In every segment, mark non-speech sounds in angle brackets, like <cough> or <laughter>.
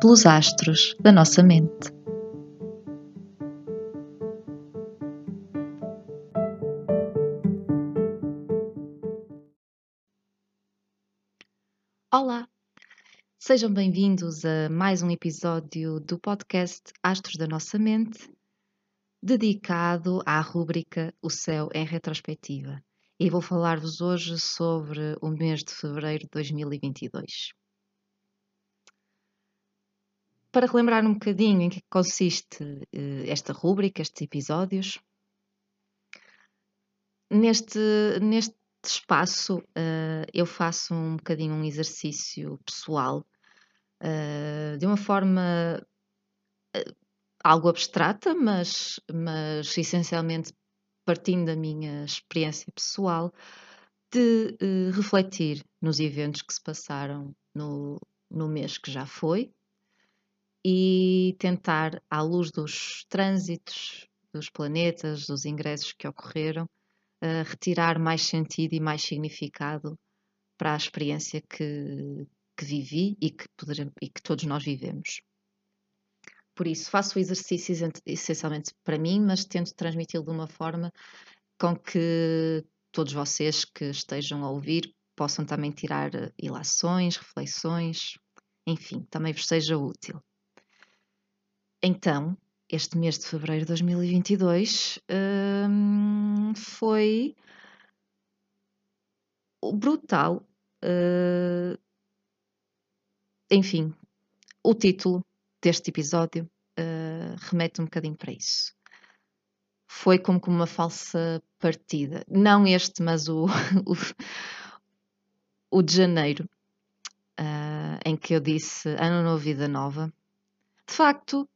pelos astros da nossa mente. Olá, sejam bem-vindos a mais um episódio do podcast Astros da Nossa Mente, dedicado à rúbrica O Céu em Retrospectiva. E vou falar-vos hoje sobre o mês de fevereiro de 2022 para relembrar um bocadinho em que consiste uh, esta rúbrica, estes episódios, neste, neste espaço uh, eu faço um bocadinho um exercício pessoal, uh, de uma forma algo abstrata, mas, mas essencialmente partindo da minha experiência pessoal, de refletir nos eventos que se passaram no, no mês que já foi, e tentar, à luz dos trânsitos dos planetas, dos ingressos que ocorreram, uh, retirar mais sentido e mais significado para a experiência que, que vivi e que, poder, e que todos nós vivemos. Por isso, faço o exercício essencialmente para mim, mas tento transmiti-lo de uma forma com que todos vocês que estejam a ouvir possam também tirar eh, ilações, reflexões, enfim, também vos seja útil. Então, este mês de fevereiro de 2022 hum, foi brutal. Uh, enfim, o título deste episódio uh, remete um bocadinho para isso. Foi como uma falsa partida. Não este, mas o, <laughs> o, o de janeiro, uh, em que eu disse Ano Novo, Vida Nova. De facto,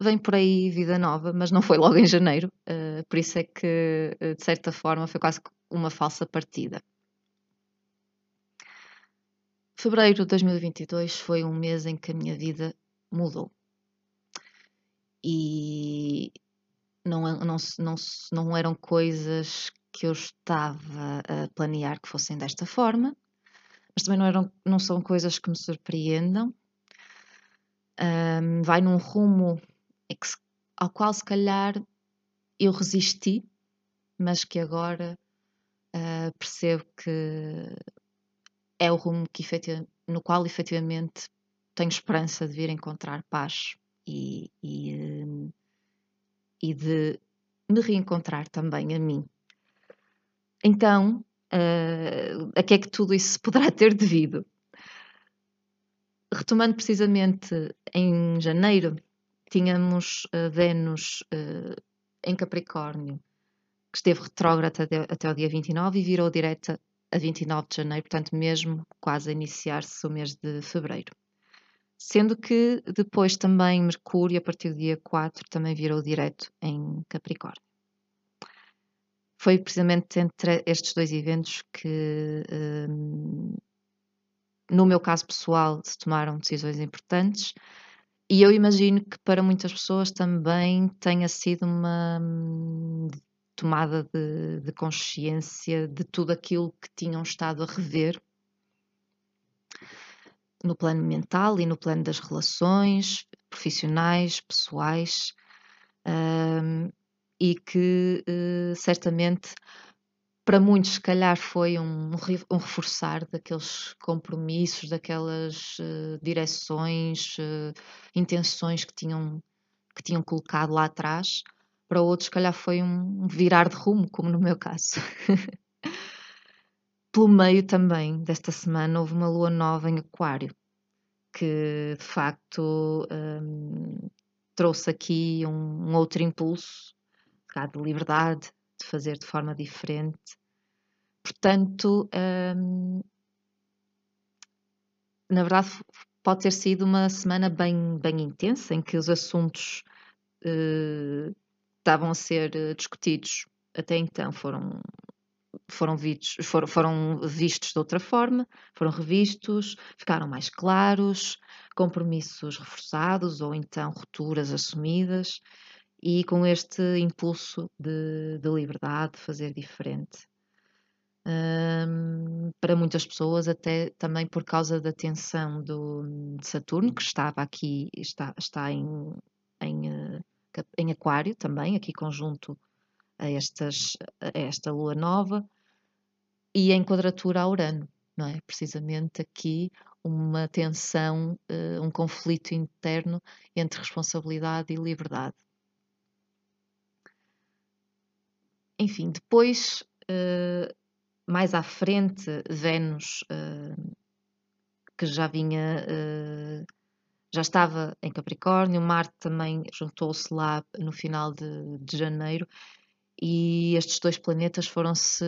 vem por aí vida nova, mas não foi logo em janeiro, uh, por isso é que, uh, de certa forma, foi quase uma falsa partida. Fevereiro de 2022 foi um mês em que a minha vida mudou. E não, não, não, não eram coisas que eu estava a planear que fossem desta forma, mas também não, eram, não são coisas que me surpreendam. Um, vai num rumo é ao qual se calhar eu resisti, mas que agora uh, percebo que é o rumo que no qual efetivamente tenho esperança de vir encontrar paz e, e, e de me reencontrar também a mim. Então, uh, a que é que tudo isso poderá ter devido? Retomando precisamente em janeiro tínhamos uh, Vênus uh, em Capricórnio, que esteve retrógrada até, até o dia 29 e virou direta a 29 de janeiro, portanto, mesmo quase a iniciar-se o mês de fevereiro. Sendo que depois também Mercúrio, a partir do dia 4, também virou direto em Capricórnio. Foi precisamente entre estes dois eventos que, um, no meu caso pessoal, se tomaram decisões importantes e eu imagino que para muitas pessoas também tenha sido uma hum, tomada de, de consciência de tudo aquilo que tinham estado a rever no plano mental e no plano das relações profissionais, pessoais, um, e que uh, certamente para muitos, se calhar, foi um, um reforçar daqueles compromissos, daquelas uh, direções, uh, intenções que tinham, que tinham colocado lá atrás. Para outros, se calhar, foi um virar de rumo, como no meu caso. <laughs> Pelo meio também desta semana houve uma lua nova em Aquário, que de facto um, trouxe aqui um, um outro impulso de liberdade, de fazer de forma diferente. Portanto, hum, na verdade, pode ter sido uma semana bem, bem intensa, em que os assuntos uh, estavam a ser eh, discutidos até então foram foram vistos, foram, foram vistos de outra forma, foram revistos, ficaram mais claros, compromissos reforçados ou então rupturas assumidas e com este impulso de, de liberdade, de fazer diferente. Um, para muitas pessoas, até também por causa da tensão do, de Saturno, que estava aqui, está, está em, em, eh, em Aquário também, aqui conjunto a, estas, a esta lua nova, e em quadratura a Urano, não é? Precisamente aqui uma tensão, uh, um conflito interno entre responsabilidade e liberdade. Enfim, depois, uh, mais à frente, Vênus, uh, que já vinha, já estava em Capricórnio, Marte também juntou-se lá no final de, de janeiro, e estes dois planetas foram-se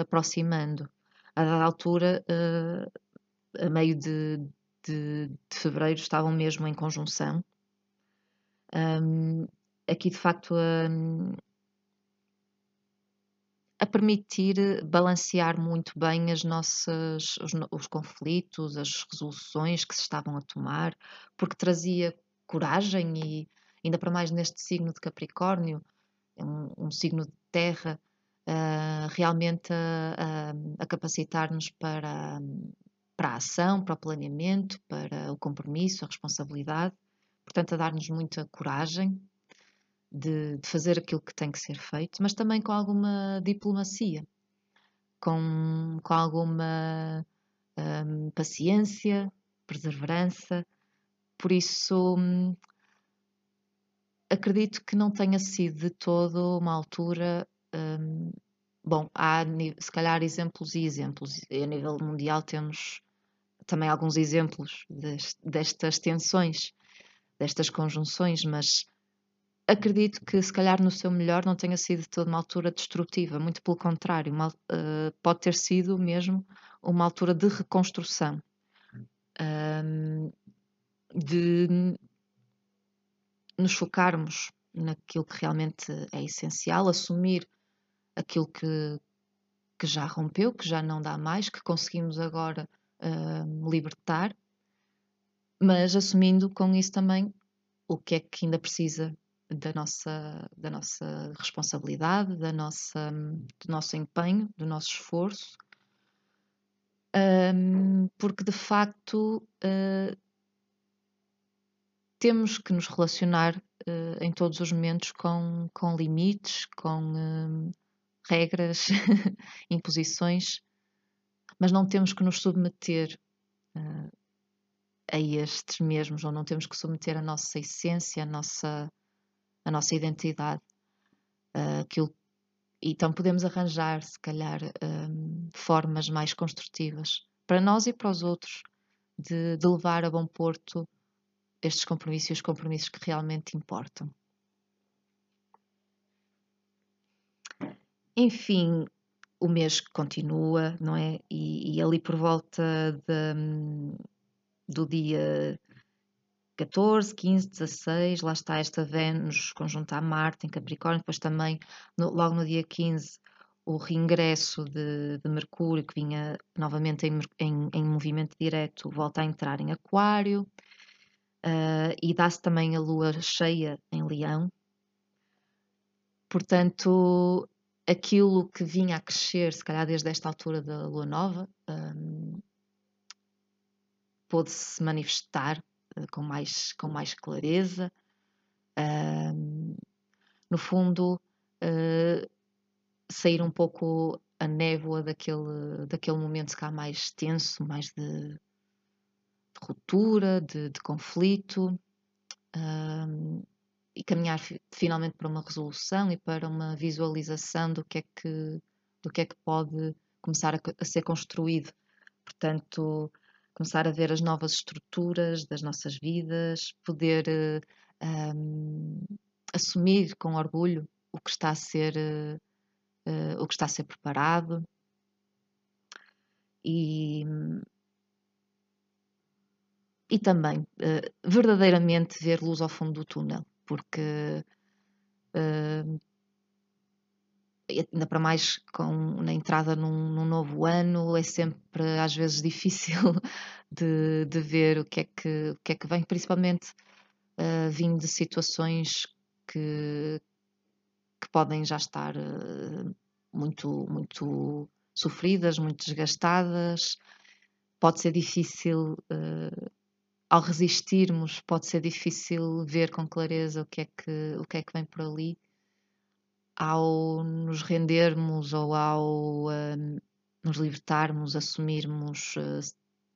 aproximando. A dada altura, uh, a meio de, de, de, fevereiro, estavam mesmo em conjunção. Um, aqui, de facto, a, a, permitir balancear muito bem as nossas, os, os conflitos, as resoluções que se estavam a tomar, porque trazia coragem e, ainda para mais neste signo de Capricórnio, é um, um signo de terra, uh, realmente a, a, a capacitar-nos para, para a ação, para o planeamento, para o compromisso, a responsabilidade, portanto, a dar-nos muita coragem de, de, fazer aquilo que tem que ser feito, mas também com alguma diplomacia, com, com alguma um, paciência, perseverança. Por isso, hum, acredito que não tenha sido de todo uma altura. Um, bom, há se calhar exemplos e exemplos. A nível mundial temos também alguns exemplos destas tensões, destas conjunções, mas acredito que se calhar no seu melhor não tenha sido toda uma altura destrutiva, muito pelo contrário, uma, uh, pode ter sido mesmo uma altura de reconstrução. Um, de nos focarmos naquilo que realmente é essencial, assumir aquilo que, que já rompeu, que já não dá mais, que conseguimos agora uh, libertar, mas assumindo com isso também o que é que ainda precisa da nossa, da nossa responsabilidade, da nossa, do nosso empenho, do nosso esforço, um, porque de facto uh, temos que nos relacionar uh, em todos os momentos com, com limites, com uh, regras, <laughs> imposições, mas não temos que nos submeter uh, a estes mesmos, ou não temos que submeter a nossa essência, a nossa, a nossa identidade. aquilo, então podemos arranjar, se calhar, formas mais construtivas para nós e para os outros de, de levar a bom porto estes compromissos e os compromissos que realmente importam. Enfim, o mês continua, não é? E, e ali por volta de, do dia 14, 15, 16, lá está esta Vênus conjunta a Marte em Capricórnio, depois também no, logo no dia 15 o reingresso de, de Mercúrio que vinha novamente em, em, em movimento direto volta a entrar em Aquário uh, e dá-se também a lua cheia em Leão. Portanto, aquilo que vinha a crescer, se calhar desde esta altura da lua nova, um, ehm, pôde-se manifestar com, mais, com mais clareza. No fundo, uh, sair um pouco a névoa daquele, daquele momento cá mais tenso, mais de de ruptura, de, de conflito, e caminhar finalmente para uma resolução e para uma visualização do que é que, do que, é que pode começar a, a ser construído. Portanto, começar a ver as novas estruturas das nossas vidas, poder um, assumir com orgulho o que está a ser uh, o que está a ser preparado. E e também uh, verdadeiramente ver luz ao fundo do túnel, porque uh, ainda para mais com, na entrada num, num, novo ano, é sempre às vezes <laughs> difícil de, de ver o que, é que, o que é que vem, principalmente uh, vindo de situações que, que podem já estar uh, muito, muito sofridas, muito desgastadas. Pode ser difícil, uh, ao resistirmos, pode ser difícil ver com clareza o que é que, o que, é que vem por ali ao nos rendermos ou ao uh, nos libertarmos, assumirmos, uh,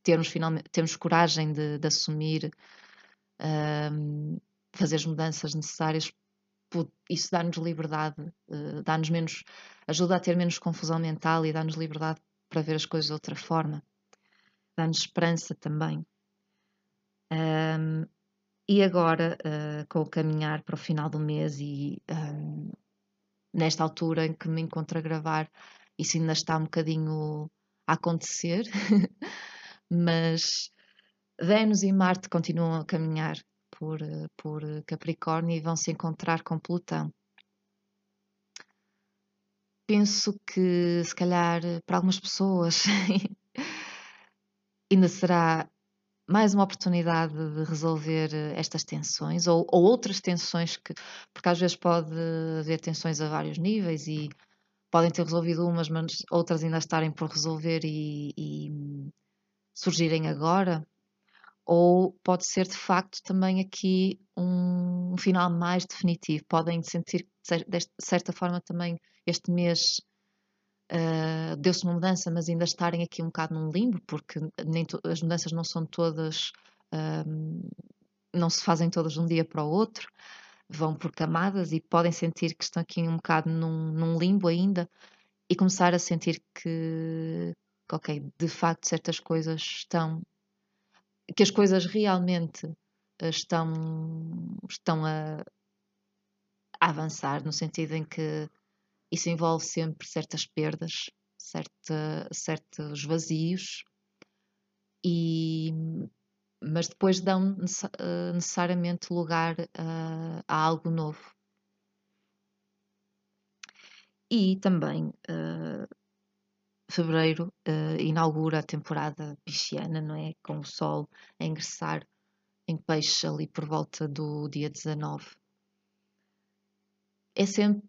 termos, finalmente, termos coragem de, de assumir, uh, fazer as mudanças necessárias, isso dá-nos liberdade, uh, dá-nos menos, ajuda a ter menos confusão mental e dá-nos liberdade para ver as coisas de outra forma, dá-nos esperança também. Um, e agora, uh, com o caminhar para o final do mês e nesta altura em que me encontro a gravar, isso ainda está um bocadinho a acontecer, <laughs> mas Vênus e Marte continuam a caminhar por, por Capricórnio e vão se encontrar com Plutão. Penso que, se calhar, para algumas pessoas <laughs> ainda será mais uma oportunidade de resolver eh, estas tensões ou, ou, outras tensões que porque às vezes pode haver tensões a vários níveis e podem ter resolvido umas, mas outras ainda estarem por resolver e, e surgirem agora. Ou pode ser de facto também aqui um, um final mais definitivo. Podem sentir de certa forma também este mês uh, deu-se uma mudança, mas ainda estarem aqui um bocado num limbo, porque nem as mudanças não são todas, uh, não se fazem todas de um dia para o outro, vão por camadas e podem sentir que estão aqui um bocado num, num limbo ainda e começar a sentir que, ok, de facto certas coisas estão, que as coisas realmente eh, estão, estão a, a avançar, no sentido em que isso envolve sempre certas perdas, certa, certos vazios, e, mas depois dão eh, necessariamente lugar a, a algo novo. E também uh, fevereiro uh, inaugura a temporada pisciana, não é? Com o Sol a ingressar em peixe ali por volta do dia 19. É sempre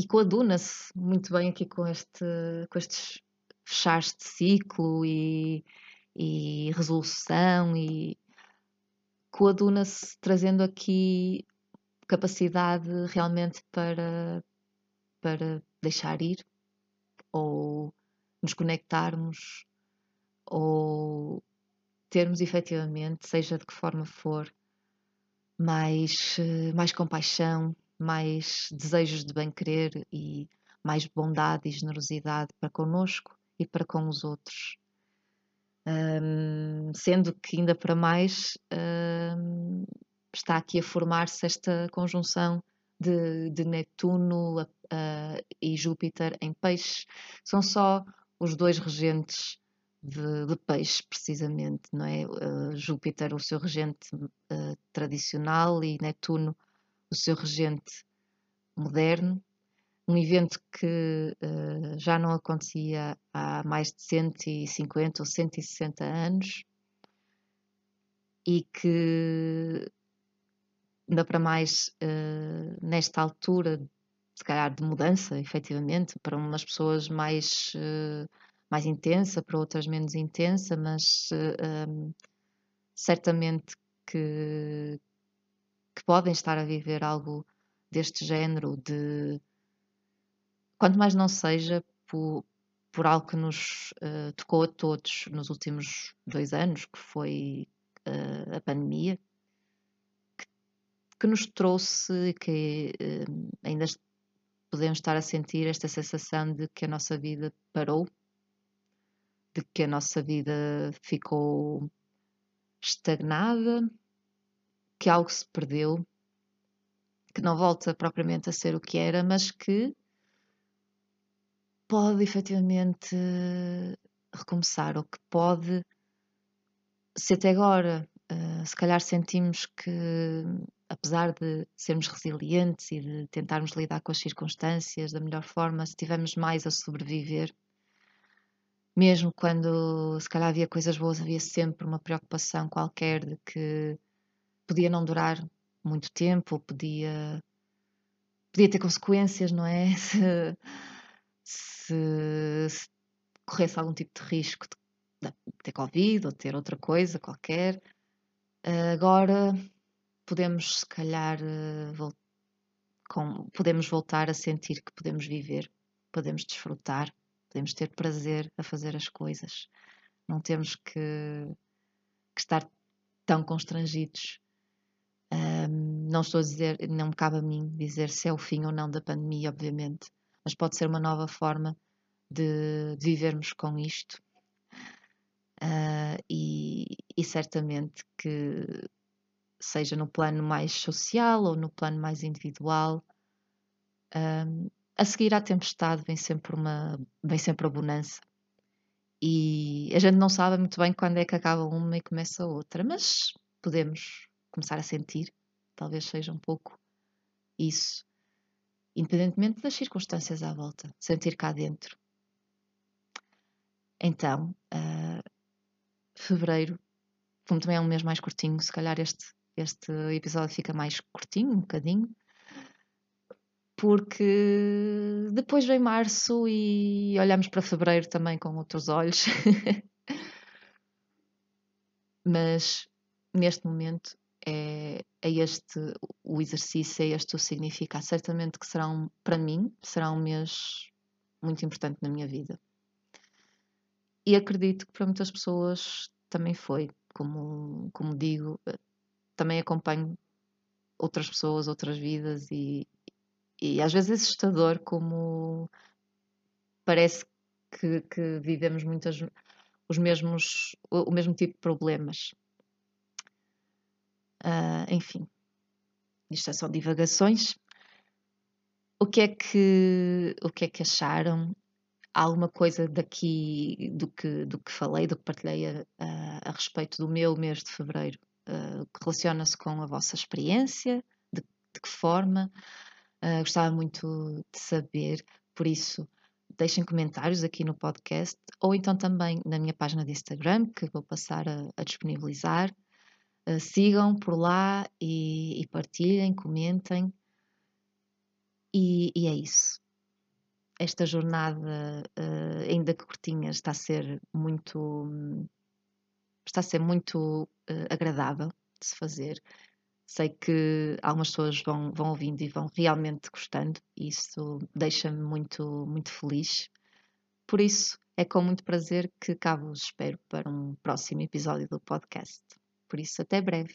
e coaduna-se muito bem aqui com, este, com estes fechares de ciclo e, e resolução e coaduna-se trazendo aqui capacidade realmente para, para deixar ir ou nos conectarmos ou termos efetivamente, seja de que forma for, mais, mais compaixão, mais desejos de bem-querer e mais bondade e generosidade para conosco e para com os outros. Um, sendo que ainda para mais um, está aqui a formar-se esta conjunção de, de Netuno uh, e Júpiter em peixe. São só os dois regentes de, de peixe, precisamente, não é? Uh, Júpiter, o seu regente uh, tradicional, e Netuno, o seu regente moderno, um evento que uh, já não acontecia há mais de 150 ou 160 anos e que, ainda para mais uh, nesta altura, se calhar de mudança, efetivamente, para umas pessoas mais, uh, mais intensa, para outras menos intensa, mas um, certamente que, que podem estar a viver algo deste género, de quanto mais não seja por, por algo que nos uh, tocou a todos nos últimos dois anos, que foi uh, a pandemia, que, que, nos trouxe que uh, ainda podemos estar a sentir esta sensação de que a nossa vida parou, de que a nossa vida ficou estagnada, que algo se perdeu que não volta propriamente a ser o que era, mas que pode efetivamente recomeçar, ou que pode, se até agora. Uh, se calhar sentimos que, apesar de sermos resilientes e de tentarmos lidar com as circunstâncias da melhor forma, se estivermos mais a sobreviver, mesmo quando se calhar havia coisas boas, havia sempre uma preocupação qualquer de que podia não durar muito tempo, podia, podia ter consequências, não é? <laughs> Se, se, se corresse algum tipo de risco de, de ter Covid ou ter outra coisa qualquer. Agora podemos, se calhar, eh, com, podemos voltar a sentir que podemos viver, podemos desfrutar, podemos ter prazer a fazer as coisas. Não temos que, que estar tão constrangidos não estou a dizer, não me cabe a mim dizer se é o fim ou não da pandemia, obviamente, mas pode ser uma nova forma de, de vivermos com isto. Uh, e, e, certamente que seja no plano mais social ou no plano mais individual, um, a seguir à tempestade vem sempre uma vem sempre a bonança e a gente não sabe muito bem quando é que acaba uma e começa outra, mas podemos começar a sentir, talvez seja um pouco isso, independentemente das circunstâncias à volta, sentir cá dentro. Então, uh, fevereiro, como também é um mês mais curtinho, se calhar este, este episódio fica mais curtinho, um bocadinho, porque depois vem março e olhamos para fevereiro também com outros olhos. <laughs> Mas neste momento é, é este o exercício, é este o significado. Certamente que será um, para mim, será um mês muito importante na minha vida. E acredito que para muitas pessoas também foi. Como, como digo, eh, também acompanho outras pessoas, outras vidas e, e às vezes é assustador como parece que, que vivemos muitas os mesmos o mesmo tipo de problemas Uh, enfim, isto são divagações. O que é que, o que, é que acharam? Há alguma coisa daqui do que, do que falei, do que partilhei a, a, a respeito do meu mês de fevereiro? Uh, que relaciona-se com a vossa experiência? De, de que forma? Uh, gostava muito de saber, por isso deixem comentários aqui no podcast ou então também na minha página de Instagram, que vou passar a, a disponibilizar. Uh, sigam por lá e, e partilhem, comentem. E, e, é isso. Esta jornada, uh, ainda que curtinha, está a ser muito, está a ser muito uh, agradável de se fazer. Sei que algumas pessoas vão, vão ouvindo e vão realmente gostando, e isso deixa-me muito, muito feliz. Por isso, é com muito prazer que cá vos espero para um próximo episódio do podcast. Por isso, até breve.